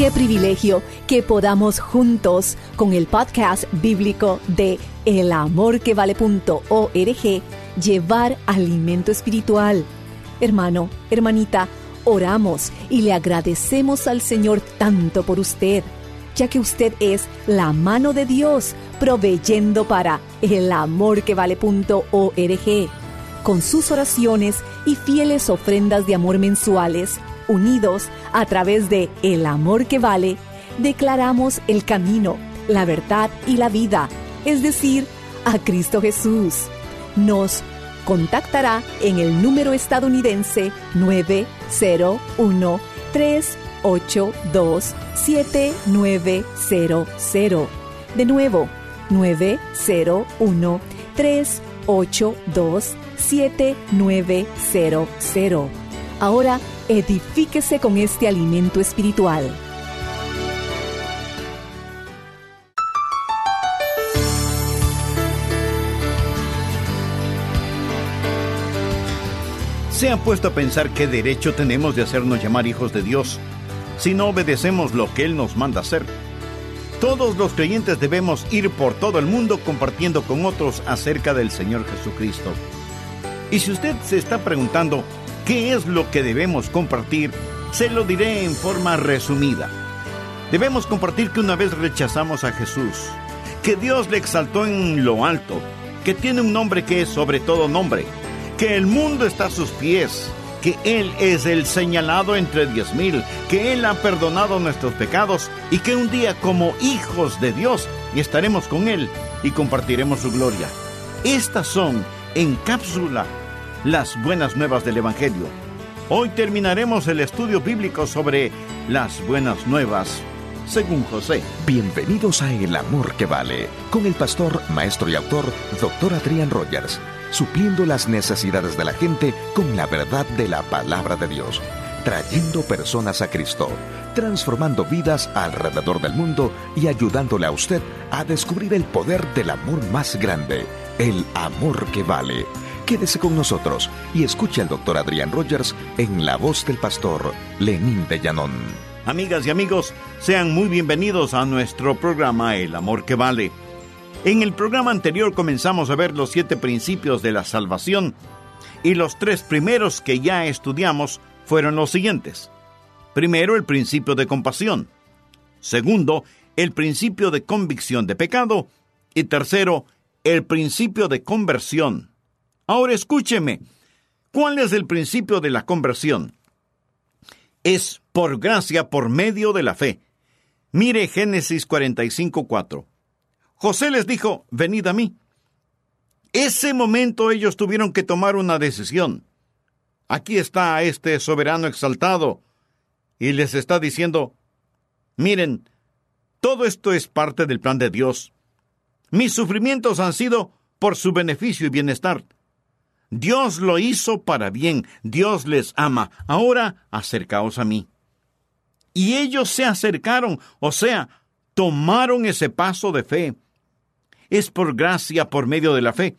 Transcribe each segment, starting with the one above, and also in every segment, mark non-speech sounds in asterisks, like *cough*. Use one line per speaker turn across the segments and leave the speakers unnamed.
Qué privilegio que podamos juntos con el podcast bíblico de elamorquevale.org llevar alimento espiritual. Hermano, hermanita, oramos y le agradecemos al Señor tanto por usted, ya que usted es la mano de Dios proveyendo para elamorquevale.org. Con sus oraciones y fieles ofrendas de amor mensuales, unidos a través de El Amor que Vale, declaramos el camino, la verdad y la vida, es decir, a Cristo Jesús. Nos contactará en el número estadounidense 901 382 7900. De nuevo, 901 382 7900. Ahora edifíquese con este alimento espiritual.
¿Se han puesto a pensar qué derecho tenemos de hacernos llamar hijos de Dios si no obedecemos lo que Él nos manda hacer? Todos los creyentes debemos ir por todo el mundo compartiendo con otros acerca del Señor Jesucristo. Y si usted se está preguntando, ¿Qué es lo que debemos compartir? Se lo diré en forma resumida. Debemos compartir que una vez rechazamos a Jesús, que Dios le exaltó en lo alto, que tiene un nombre que es sobre todo nombre, que el mundo está a sus pies, que Él es el señalado entre diez mil, que Él ha perdonado nuestros pecados y que un día como hijos de Dios estaremos con Él y compartiremos su gloria. Estas son, en cápsula, las buenas nuevas del Evangelio. Hoy terminaremos el estudio bíblico sobre las buenas nuevas, según José.
Bienvenidos a El Amor que Vale, con el pastor, maestro y autor, Dr. Adrián Rogers, supliendo las necesidades de la gente con la verdad de la palabra de Dios, trayendo personas a Cristo, transformando vidas alrededor del mundo y ayudándole a usted a descubrir el poder del amor más grande, el amor que vale Quédese con nosotros y escuche al doctor Adrián Rogers en la voz del pastor Lenín de Llanón.
Amigas y amigos, sean muy bienvenidos a nuestro programa El Amor que Vale. En el programa anterior comenzamos a ver los siete principios de la salvación y los tres primeros que ya estudiamos fueron los siguientes. Primero, el principio de compasión. Segundo, el principio de convicción de pecado. Y tercero, el principio de conversión. Ahora escúcheme, ¿cuál es el principio de la conversión? Es por gracia por medio de la fe. Mire Génesis 45:4. José les dijo, venid a mí. Ese momento ellos tuvieron que tomar una decisión. Aquí está este soberano exaltado y les está diciendo, miren, todo esto es parte del plan de Dios. Mis sufrimientos han sido por su beneficio y bienestar. Dios lo hizo para bien, Dios les ama. Ahora acercaos a mí. Y ellos se acercaron, o sea, tomaron ese paso de fe. Es por gracia, por medio de la fe.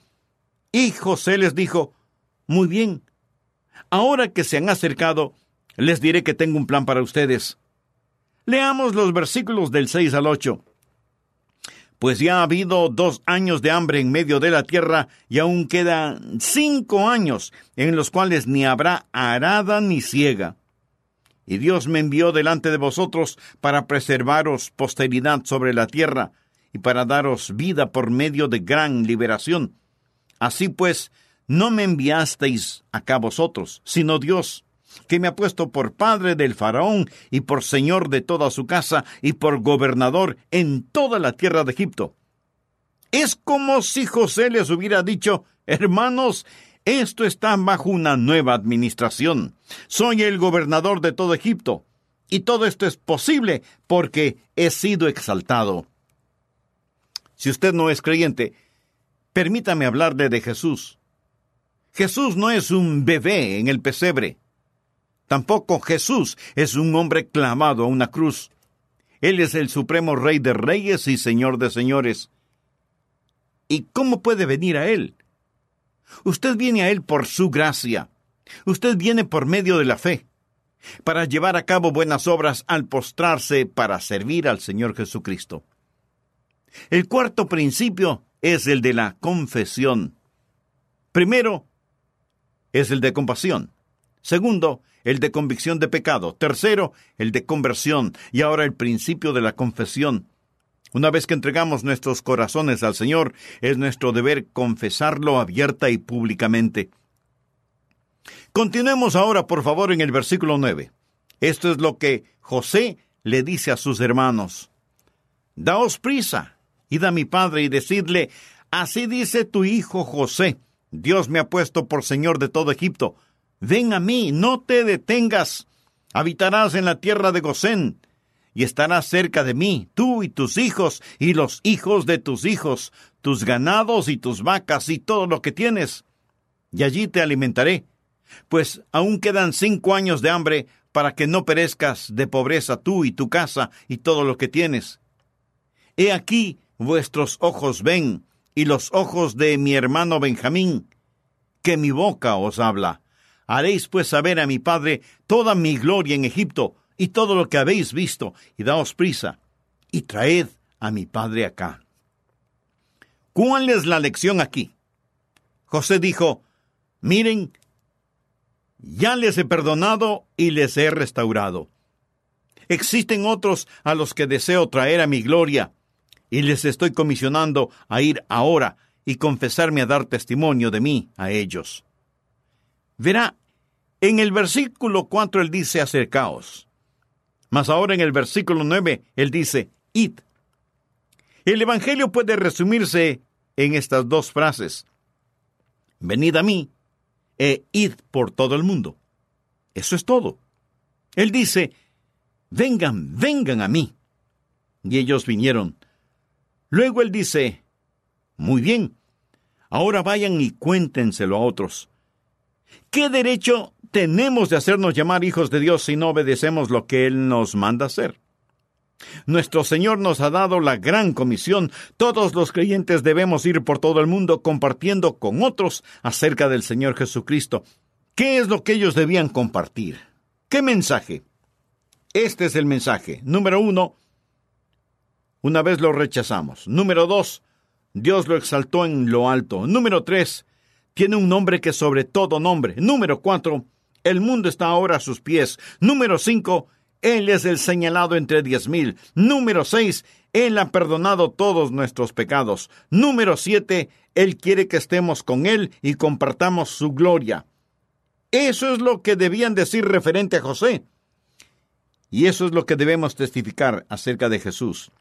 Y José les dijo, muy bien, ahora que se han acercado, les diré que tengo un plan para ustedes. Leamos los versículos del 6 al 8 pues ya ha habido dos años de hambre en medio de la tierra y aún quedan cinco años en los cuales ni habrá arada ni ciega. y Dios me envió delante de vosotros para preservaros posteridad sobre la tierra y para daros vida por medio de gran liberación. Así pues, no me enviasteis acá vosotros, sino Dios, que me ha puesto por padre del faraón y por señor de toda su casa y por gobernador en toda la tierra de Egipto. Es como si José les hubiera dicho, hermanos, esto está bajo una nueva administración. Soy el gobernador de todo Egipto. Y todo esto es posible porque he sido exaltado. Si usted no es creyente, permítame hablarle de Jesús. Jesús no es un bebé en el pesebre. Tampoco Jesús es un hombre clamado a una cruz. Él es el supremo rey de reyes y señor de señores. ¿Y cómo puede venir a Él? Usted viene a Él por su gracia. Usted viene por medio de la fe, para llevar a cabo buenas obras al postrarse para servir al Señor Jesucristo. El cuarto principio es el de la confesión. Primero, es el de compasión. Segundo, el de convicción de pecado. Tercero, el de conversión. Y ahora el principio de la confesión. Una vez que entregamos nuestros corazones al Señor, es nuestro deber confesarlo abierta y públicamente. Continuemos ahora, por favor, en el versículo 9. Esto es lo que José le dice a sus hermanos. Daos prisa, id a mi padre y decidle, así dice tu hijo José, Dios me ha puesto por Señor de todo Egipto. Ven a mí, no te detengas. Habitarás en la tierra de Gosén y estarás cerca de mí, tú y tus hijos, y los hijos de tus hijos, tus ganados y tus vacas y todo lo que tienes. Y allí te alimentaré, pues aún quedan cinco años de hambre para que no perezcas de pobreza tú y tu casa y todo lo que tienes. He aquí vuestros ojos ven, y los ojos de mi hermano Benjamín, que mi boca os habla. Haréis pues saber a mi padre toda mi gloria en Egipto, y todo lo que habéis visto, y daos prisa, y traed a mi padre acá. ¿Cuál es la lección aquí? José dijo, miren, ya les he perdonado y les he restaurado. Existen otros a los que deseo traer a mi gloria, y les estoy comisionando a ir ahora y confesarme a dar testimonio de mí a ellos. Verá, en el versículo 4 él dice acercaos. Mas ahora en el versículo 9, él dice, id. El Evangelio puede resumirse en estas dos frases. Venid a mí e id por todo el mundo. Eso es todo. Él dice, vengan, vengan a mí. Y ellos vinieron. Luego él dice, muy bien, ahora vayan y cuéntenselo a otros. ¿Qué derecho tenemos de hacernos llamar hijos de Dios si no obedecemos lo que Él nos manda hacer? Nuestro Señor nos ha dado la gran comisión. Todos los creyentes debemos ir por todo el mundo compartiendo con otros acerca del Señor Jesucristo. ¿Qué es lo que ellos debían compartir? ¿Qué mensaje? Este es el mensaje. Número uno, una vez lo rechazamos. Número dos, Dios lo exaltó en lo alto. Número tres, tiene un nombre que sobre todo nombre. Número cuatro, el mundo está ahora a sus pies. Número cinco, Él es el señalado entre diez mil. Número seis, Él ha perdonado todos nuestros pecados. Número siete, Él quiere que estemos con Él y compartamos su gloria. Eso es lo que debían decir referente a José. Y eso es lo que debemos testificar acerca de Jesús.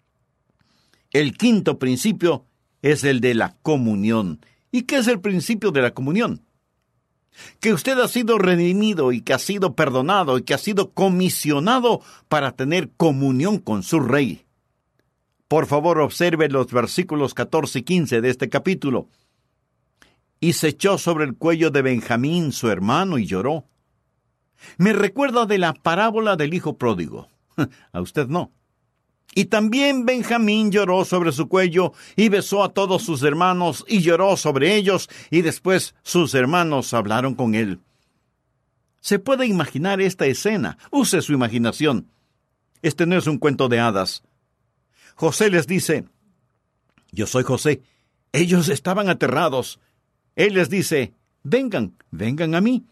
El quinto principio es el de la comunión. ¿Y qué es el principio de la comunión? Que usted ha sido redimido y que ha sido perdonado y que ha sido comisionado para tener comunión con su rey. Por favor, observe los versículos 14 y 15 de este capítulo. Y se echó sobre el cuello de Benjamín, su hermano, y lloró. Me recuerda de la parábola del hijo pródigo. *laughs* A usted no. Y también Benjamín lloró sobre su cuello y besó a todos sus hermanos y lloró sobre ellos y después sus hermanos hablaron con él. Se puede imaginar esta escena. Use su imaginación. Este no es un cuento de hadas. José les dice, Yo soy José. Ellos estaban aterrados. Él les dice, Vengan, vengan a mí.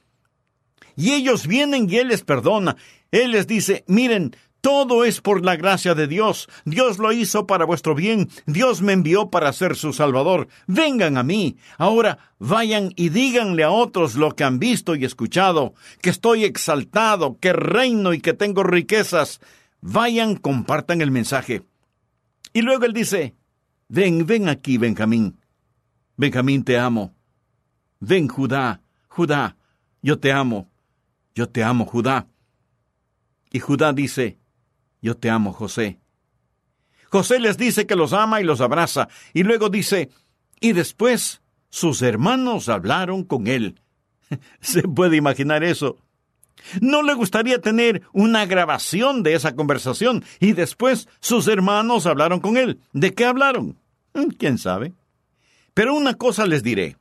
Y ellos vienen y Él les perdona. Él les dice, miren, todo es por la gracia de Dios. Dios lo hizo para vuestro bien. Dios me envió para ser su Salvador. Vengan a mí. Ahora vayan y díganle a otros lo que han visto y escuchado, que estoy exaltado, que reino y que tengo riquezas. Vayan, compartan el mensaje. Y luego él dice, ven, ven aquí, Benjamín. Benjamín, te amo. Ven, Judá, Judá, yo te amo. Yo te amo, Judá. Y Judá dice, yo te amo, José. José les dice que los ama y los abraza, y luego dice, y después sus hermanos hablaron con él. *laughs* ¿Se puede imaginar eso? ¿No le gustaría tener una grabación de esa conversación y después sus hermanos hablaron con él? ¿De qué hablaron? Mm, ¿Quién sabe? Pero una cosa les diré.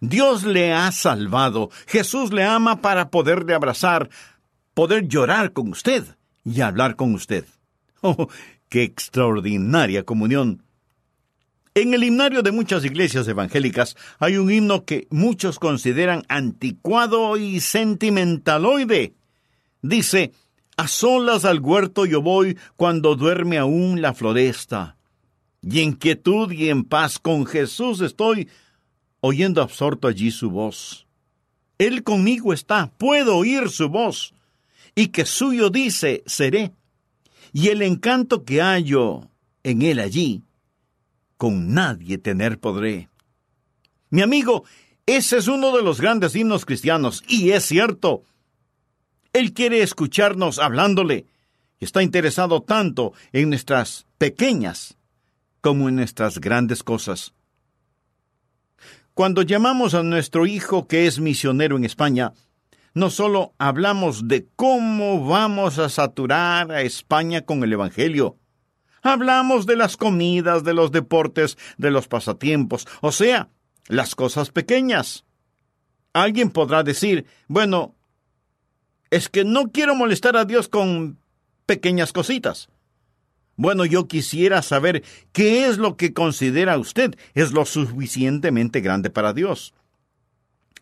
Dios le ha salvado. Jesús le ama para poderle abrazar, poder llorar con usted y hablar con usted. *laughs* ¡Oh, qué extraordinaria comunión! En el himnario de muchas iglesias evangélicas hay un himno que muchos consideran anticuado y sentimentaloide. Dice, a solas al huerto yo voy cuando duerme aún la floresta. Y en quietud y en paz con Jesús estoy, oyendo absorto allí su voz. Él conmigo está, puedo oír su voz y que suyo dice seré. Y el encanto que hallo en él allí, con nadie tener podré. Mi amigo, ese es uno de los grandes himnos cristianos, y es cierto. Él quiere escucharnos hablándole, está interesado tanto en nuestras pequeñas como en nuestras grandes cosas. Cuando llamamos a nuestro hijo que es misionero en España, no solo hablamos de cómo vamos a saturar a España con el Evangelio, hablamos de las comidas, de los deportes, de los pasatiempos, o sea, las cosas pequeñas. Alguien podrá decir, bueno, es que no quiero molestar a Dios con pequeñas cositas. Bueno, yo quisiera saber qué es lo que considera usted es lo suficientemente grande para Dios.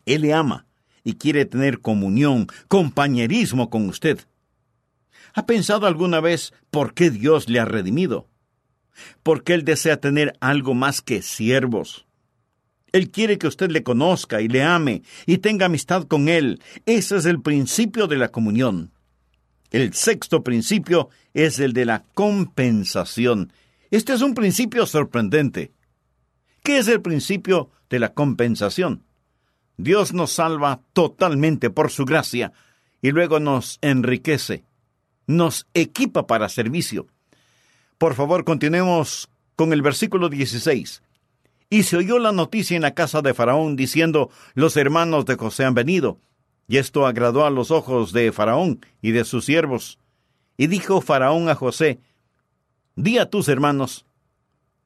Él le ama y quiere tener comunión, compañerismo con usted. ¿Ha pensado alguna vez por qué Dios le ha redimido? Porque Él desea tener algo más que siervos. Él quiere que usted le conozca y le ame y tenga amistad con Él. Ese es el principio de la comunión. El sexto principio es el de la compensación. Este es un principio sorprendente. ¿Qué es el principio de la compensación? Dios nos salva totalmente por su gracia y luego nos enriquece, nos equipa para servicio. Por favor, continuemos con el versículo 16. Y se oyó la noticia en la casa de Faraón diciendo, los hermanos de José han venido. Y esto agradó a los ojos de Faraón y de sus siervos. Y dijo Faraón a José, di a tus hermanos,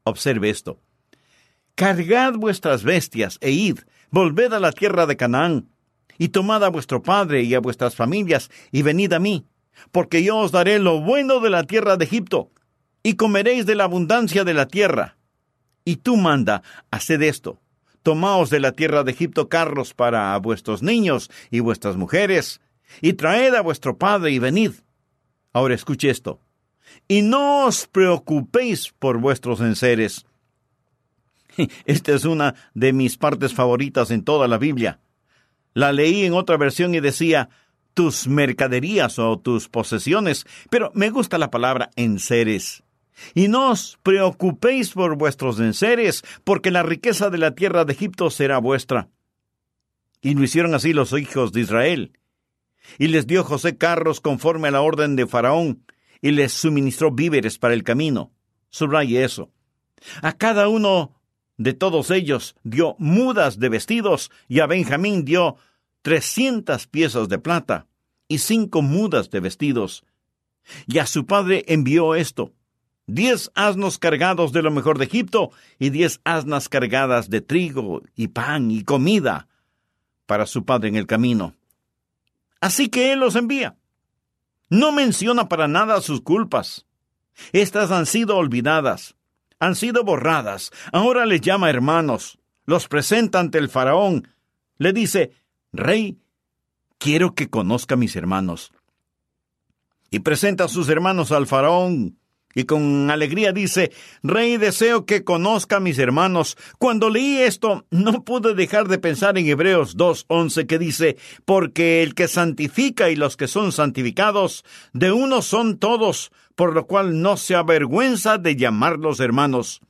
observe esto, cargad vuestras bestias e id, Volved a la tierra de Canaán, y tomad a vuestro padre y a vuestras familias, y venid a mí, porque yo os daré lo bueno de la tierra de Egipto, y comeréis de la abundancia de la tierra. Y tú manda, haced esto, tomaos de la tierra de Egipto carros para vuestros niños y vuestras mujeres, y traed a vuestro padre y venid. Ahora escuche esto. Y no os preocupéis por vuestros enseres, *laughs* Esta es una de mis partes favoritas en toda la Biblia. La leí en otra versión y decía tus mercaderías o tus posesiones, pero me gusta la palabra enseres. Y no os preocupéis por vuestros enseres, porque la riqueza de la tierra de Egipto será vuestra. Y lo hicieron así los hijos de Israel. Y les dio José carros conforme a la orden de Faraón, y les suministró víveres para el camino. Subraye eso. A cada uno de todos ellos dio mudas de vestidos, y a Benjamín dio trescientas piezas de plata y cinco mudas de vestidos. Y a su padre envió esto, diez asnos cargados de lo mejor de Egipto y diez asnas cargadas de trigo y pan y comida para su padre en el camino. Así que él los envía. No menciona para nada sus culpas. Estas han sido olvidadas han sido borradas. Ahora les llama hermanos, los presenta ante el faraón. Le dice, Rey, quiero que conozca a mis hermanos. Y presenta a sus hermanos al faraón, y con alegría dice, Rey, deseo que conozca a mis hermanos. Cuando leí esto, no pude dejar de pensar en Hebreos 2.11 que dice, porque el que santifica y los que son santificados, de uno son todos, por lo cual no se avergüenza de llamarlos hermanos.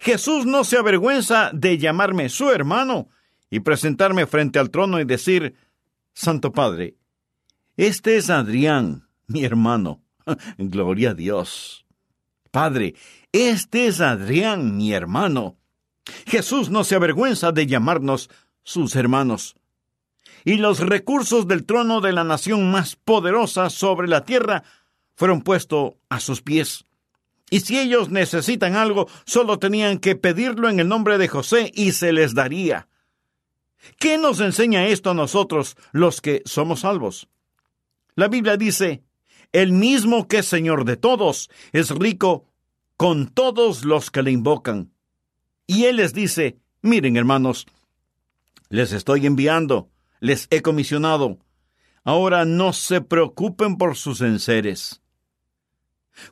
Jesús no se avergüenza de llamarme su hermano y presentarme frente al trono y decir, Santo Padre, este es Adrián, mi hermano. *laughs* Gloria a Dios. Padre, este es Adrián, mi hermano. Jesús no se avergüenza de llamarnos sus hermanos. Y los recursos del trono de la nación más poderosa sobre la tierra fueron puestos a sus pies. Y si ellos necesitan algo, solo tenían que pedirlo en el nombre de José y se les daría. ¿Qué nos enseña esto a nosotros, los que somos salvos? La Biblia dice, el mismo que es Señor de todos, es rico con todos los que le invocan. Y Él les dice, miren hermanos, les estoy enviando, les he comisionado. Ahora no se preocupen por sus enseres.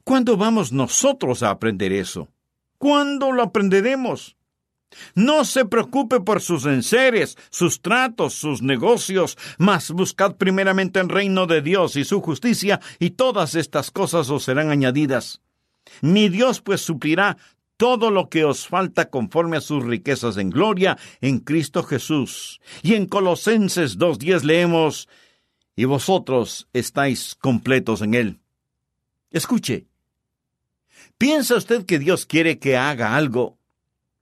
¿Cuándo vamos nosotros a aprender eso? ¿Cuándo lo aprenderemos? No se preocupe por sus enseres, sus tratos, sus negocios, mas buscad primeramente el reino de Dios y su justicia, y todas estas cosas os serán añadidas. Mi Dios pues suplirá todo lo que os falta conforme a sus riquezas en gloria en Cristo Jesús. Y en Colosenses 2.10 leemos, y vosotros estáis completos en Él. Escuche, ¿piensa usted que Dios quiere que haga algo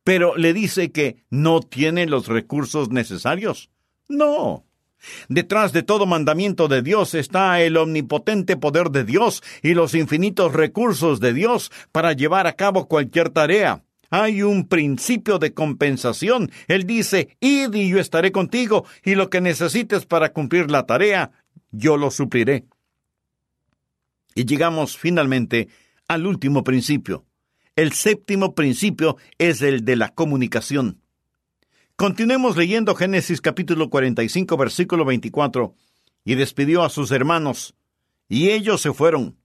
pero le dice que no tiene los recursos necesarios. No. Detrás de todo mandamiento de Dios está el omnipotente poder de Dios y los infinitos recursos de Dios para llevar a cabo cualquier tarea. Hay un principio de compensación. Él dice, id y yo estaré contigo, y lo que necesites para cumplir la tarea, yo lo supliré. Y llegamos finalmente al último principio. El séptimo principio es el de la comunicación. Continuemos leyendo Génesis capítulo 45, versículo 24. Y despidió a sus hermanos, y ellos se fueron.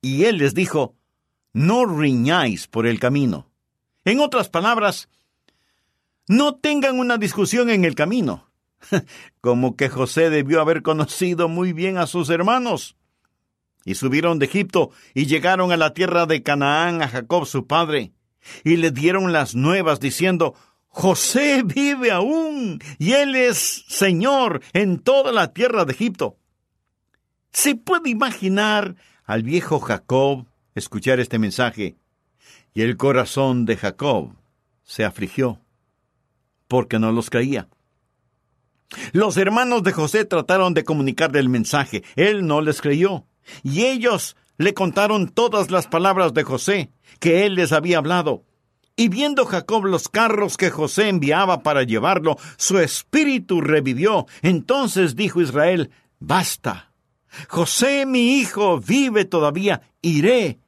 Y él les dijo, no riñáis por el camino. En otras palabras, no tengan una discusión en el camino. *laughs* Como que José debió haber conocido muy bien a sus hermanos y subieron de Egipto y llegaron a la tierra de Canaán a Jacob su padre, y le dieron las nuevas diciendo, José vive aún, y él es Señor en toda la tierra de Egipto. ¿Se puede imaginar al viejo Jacob escuchar este mensaje? Y el corazón de Jacob se afligió, porque no los creía. Los hermanos de José trataron de comunicarle el mensaje, él no les creyó. Y ellos le contaron todas las palabras de José, que él les había hablado. Y viendo Jacob los carros que José enviaba para llevarlo, su espíritu revivió. Entonces dijo Israel, Basta. José mi hijo vive todavía, iré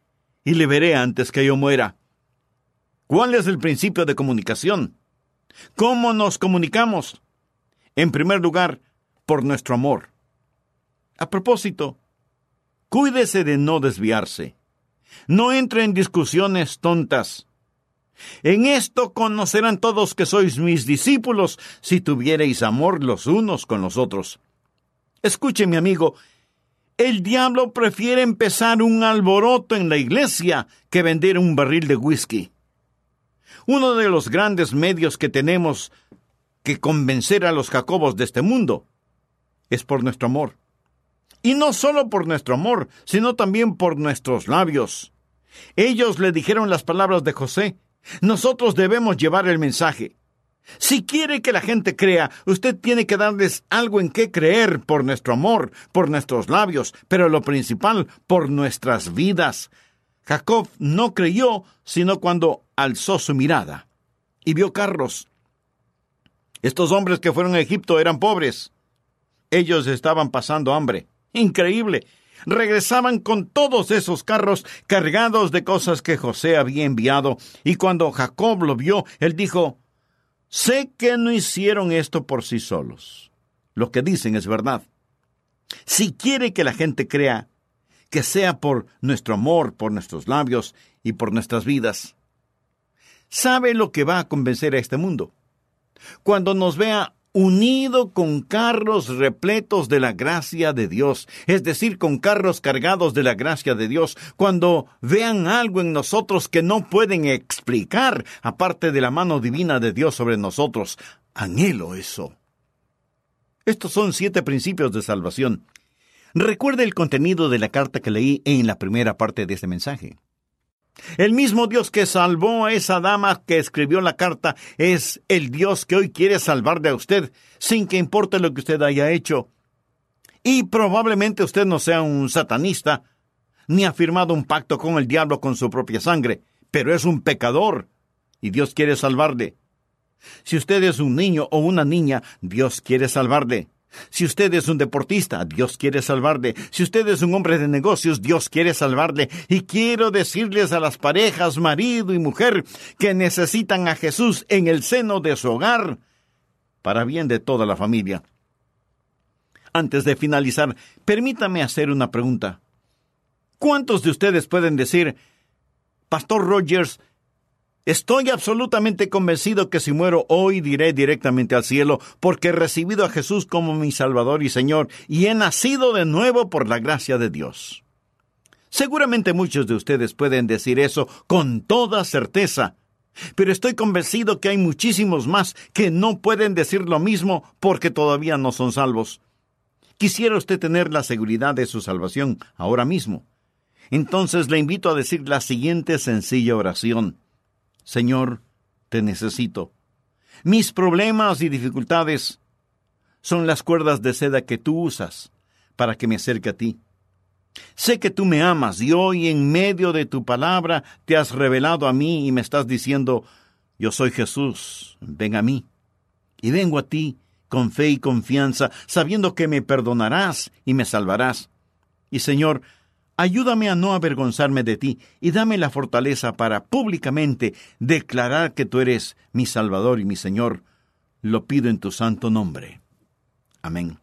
y le veré antes que yo muera. ¿Cuál es el principio de comunicación? ¿Cómo nos comunicamos? En primer lugar, por nuestro amor. A propósito, Cuídese de no desviarse. No entre en discusiones tontas. En esto conocerán todos que sois mis discípulos si tuviereis amor los unos con los otros. Escuche, mi amigo, el diablo prefiere empezar un alboroto en la iglesia que vender un barril de whisky. Uno de los grandes medios que tenemos que convencer a los jacobos de este mundo es por nuestro amor. Y no solo por nuestro amor, sino también por nuestros labios. Ellos le dijeron las palabras de José. Nosotros debemos llevar el mensaje. Si quiere que la gente crea, usted tiene que darles algo en qué creer por nuestro amor, por nuestros labios, pero lo principal, por nuestras vidas. Jacob no creyó sino cuando alzó su mirada y vio carros. Estos hombres que fueron a Egipto eran pobres. Ellos estaban pasando hambre. Increíble. Regresaban con todos esos carros cargados de cosas que José había enviado, y cuando Jacob lo vio, él dijo, Sé que no hicieron esto por sí solos. lo que dicen es verdad. Si quiere que la gente crea, que sea por nuestro amor, por nuestros labios y por nuestras vidas. ¿Sabe lo que va a convencer a este mundo? Cuando nos vea unido con carros repletos de la gracia de Dios, es decir, con carros cargados de la gracia de Dios, cuando vean algo en nosotros que no pueden explicar, aparte de la mano divina de Dios sobre nosotros, anhelo eso. Estos son siete principios de salvación. Recuerde el contenido de la carta que leí en la primera parte de este mensaje. El mismo Dios que salvó a esa dama que escribió la carta es el Dios que hoy quiere salvarle a usted, sin que importe lo que usted haya hecho. Y probablemente usted no sea un satanista, ni ha firmado un pacto con el diablo con su propia sangre, pero es un pecador, y Dios quiere salvarle. Si usted es un niño o una niña, Dios quiere salvarle. Si usted es un deportista, Dios quiere salvarle. Si usted es un hombre de negocios, Dios quiere salvarle. Y quiero decirles a las parejas, marido y mujer, que necesitan a Jesús en el seno de su hogar, para bien de toda la familia. Antes de finalizar, permítame hacer una pregunta. ¿Cuántos de ustedes pueden decir, Pastor Rogers, Estoy absolutamente convencido que si muero hoy diré directamente al cielo, porque he recibido a Jesús como mi Salvador y Señor, y he nacido de nuevo por la gracia de Dios. Seguramente muchos de ustedes pueden decir eso con toda certeza, pero estoy convencido que hay muchísimos más que no pueden decir lo mismo porque todavía no son salvos. Quisiera usted tener la seguridad de su salvación ahora mismo. Entonces le invito a decir la siguiente sencilla oración. Señor, te necesito. Mis problemas y dificultades son las cuerdas de seda que tú usas para que me acerque a ti. Sé que tú me amas y hoy en medio de tu palabra te has revelado a mí y me estás diciendo, yo soy Jesús, ven a mí. Y vengo a ti con fe y confianza, sabiendo que me perdonarás y me salvarás. Y Señor, Ayúdame a no avergonzarme de ti y dame la fortaleza para públicamente declarar que tú eres mi Salvador y mi Señor. Lo pido en tu santo nombre. Amén.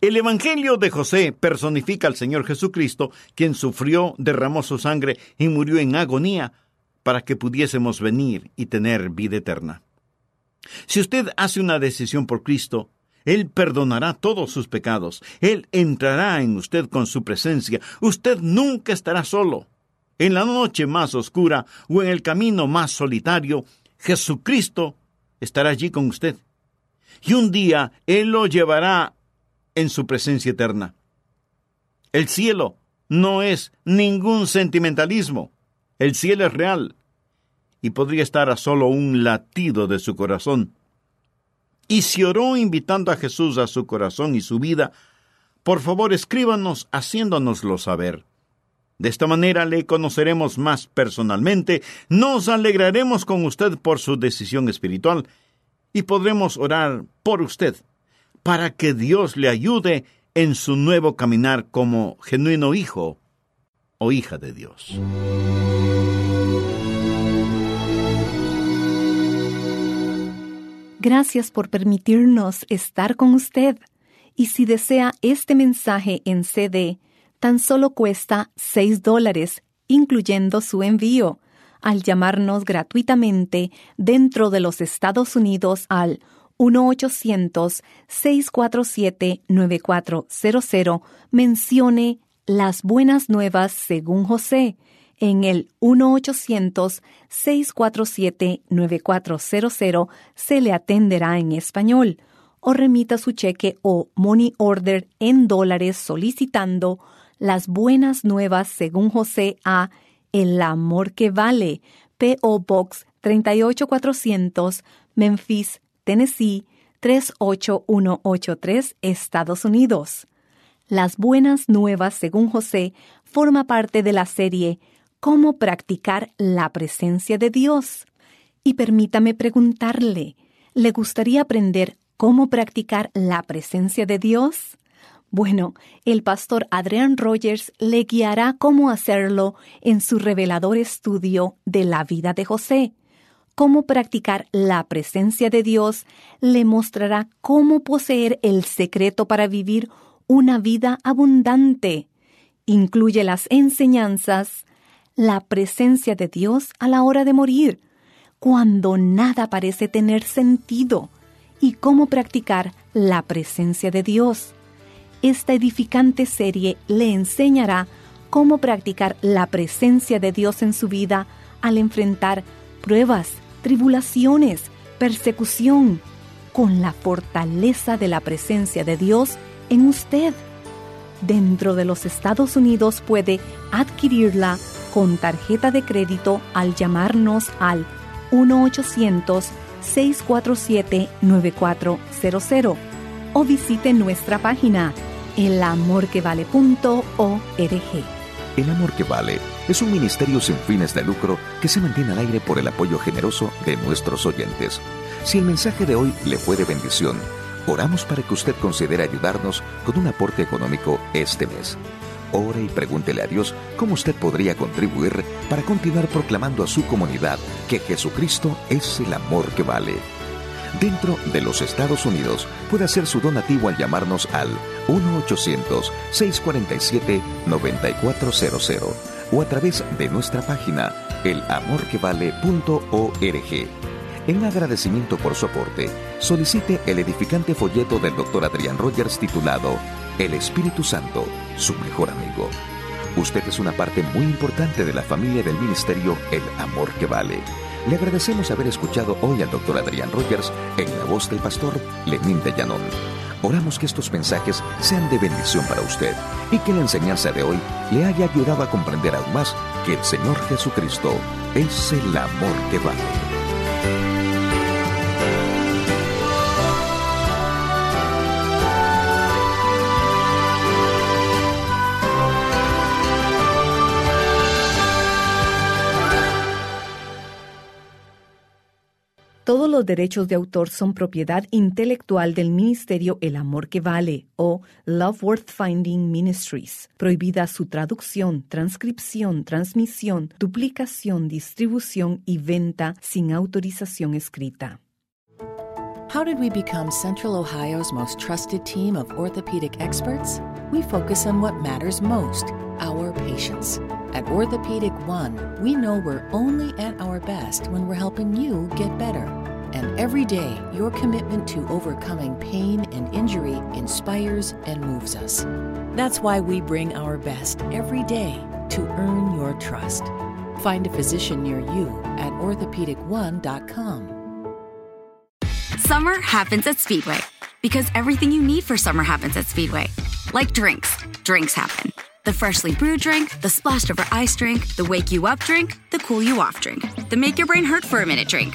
El Evangelio de José personifica al Señor Jesucristo, quien sufrió, derramó su sangre y murió en agonía para que pudiésemos venir y tener vida eterna. Si usted hace una decisión por Cristo, él perdonará todos sus pecados. Él entrará en usted con su presencia. Usted nunca estará solo. En la noche más oscura o en el camino más solitario, Jesucristo estará allí con usted. Y un día Él lo llevará en su presencia eterna. El cielo no es ningún sentimentalismo. El cielo es real y podría estar a solo un latido de su corazón y si oró invitando a Jesús a su corazón y su vida, por favor escríbanos haciéndonoslo saber. De esta manera le conoceremos más personalmente, nos alegraremos con usted por su decisión espiritual y podremos orar por usted para que Dios le ayude en su nuevo caminar como genuino hijo o hija de Dios.
Gracias por permitirnos estar con usted. Y si desea este mensaje en CD, tan solo cuesta 6 dólares, incluyendo su envío, al llamarnos gratuitamente dentro de los Estados Unidos al 1-800-647-9400, mencione las buenas nuevas según José en el 1-800-647-9400 se le atenderá en español o remita su cheque o money order en dólares solicitando las buenas nuevas según José a El Amor que Vale, P.O. Box 38400, Memphis, Tennessee 38183, Estados Unidos. Las buenas nuevas según José forma parte de la serie cómo practicar la presencia de Dios. Y permítame preguntarle, ¿le gustaría aprender cómo practicar la presencia de Dios? Bueno, el pastor Adrian Rogers le guiará cómo hacerlo en su revelador estudio de la vida de José. cómo practicar la presencia de Dios, le mostrará cómo poseer el secreto para vivir una vida abundante. Incluye las enseñanzas, la presencia de Dios a la hora de morir, cuando nada parece tener sentido, y cómo practicar la presencia de Dios. Esta edificante serie le enseñará cómo practicar la presencia de Dios en su vida al enfrentar pruebas, tribulaciones, persecución, con la fortaleza de la presencia de Dios en usted. Dentro de los Estados Unidos puede adquirirla con tarjeta de crédito al llamarnos al 1-800-647-9400 o visite nuestra página elamorquevale.org.
El Amor que Vale es un ministerio sin fines de lucro que se mantiene al aire por el apoyo generoso de nuestros oyentes. Si el mensaje de hoy le fue de bendición, oramos para que usted considere ayudarnos con un aporte económico este mes. Ore y pregúntele a Dios cómo usted podría contribuir para continuar proclamando a su comunidad que Jesucristo es el amor que vale. Dentro de los Estados Unidos puede hacer su donativo al llamarnos al 1-800-647-9400 o a través de nuestra página elamorquevale.org. En agradecimiento por su aporte, solicite el edificante folleto del Dr. Adrián Rogers titulado El Espíritu Santo, su mejor amigo. Usted es una parte muy importante de la familia del ministerio El Amor que Vale. Le agradecemos haber escuchado hoy al Dr. Adrián Rogers en la voz del pastor Lenín de Llanón. Oramos que estos mensajes sean de bendición para usted y que la enseñanza de hoy le haya ayudado a comprender aún más que el Señor Jesucristo es el amor que vale.
Los derechos de autor son propiedad intelectual del Ministerio El Amor que Vale o Love Worth Finding Ministries. Prohibida su traducción, transcripción, transmisión, duplicación, distribución y venta sin autorización escrita.
How did we become Central Ohio's most trusted team of orthopedic experts? We focus on what matters most our patients. At Orthopedic One, we know we're only at our best when we're helping you get better. And every day, your commitment to overcoming pain and injury inspires and moves us. That's why we bring our best every day to earn your trust. Find a physician near you at orthopedic1.com.
Summer happens at Speedway because everything you need for summer happens at Speedway. Like drinks, drinks happen. The freshly brewed drink, the splashed over ice drink, the wake you up drink, the cool you off drink, the make your brain hurt for a minute drink.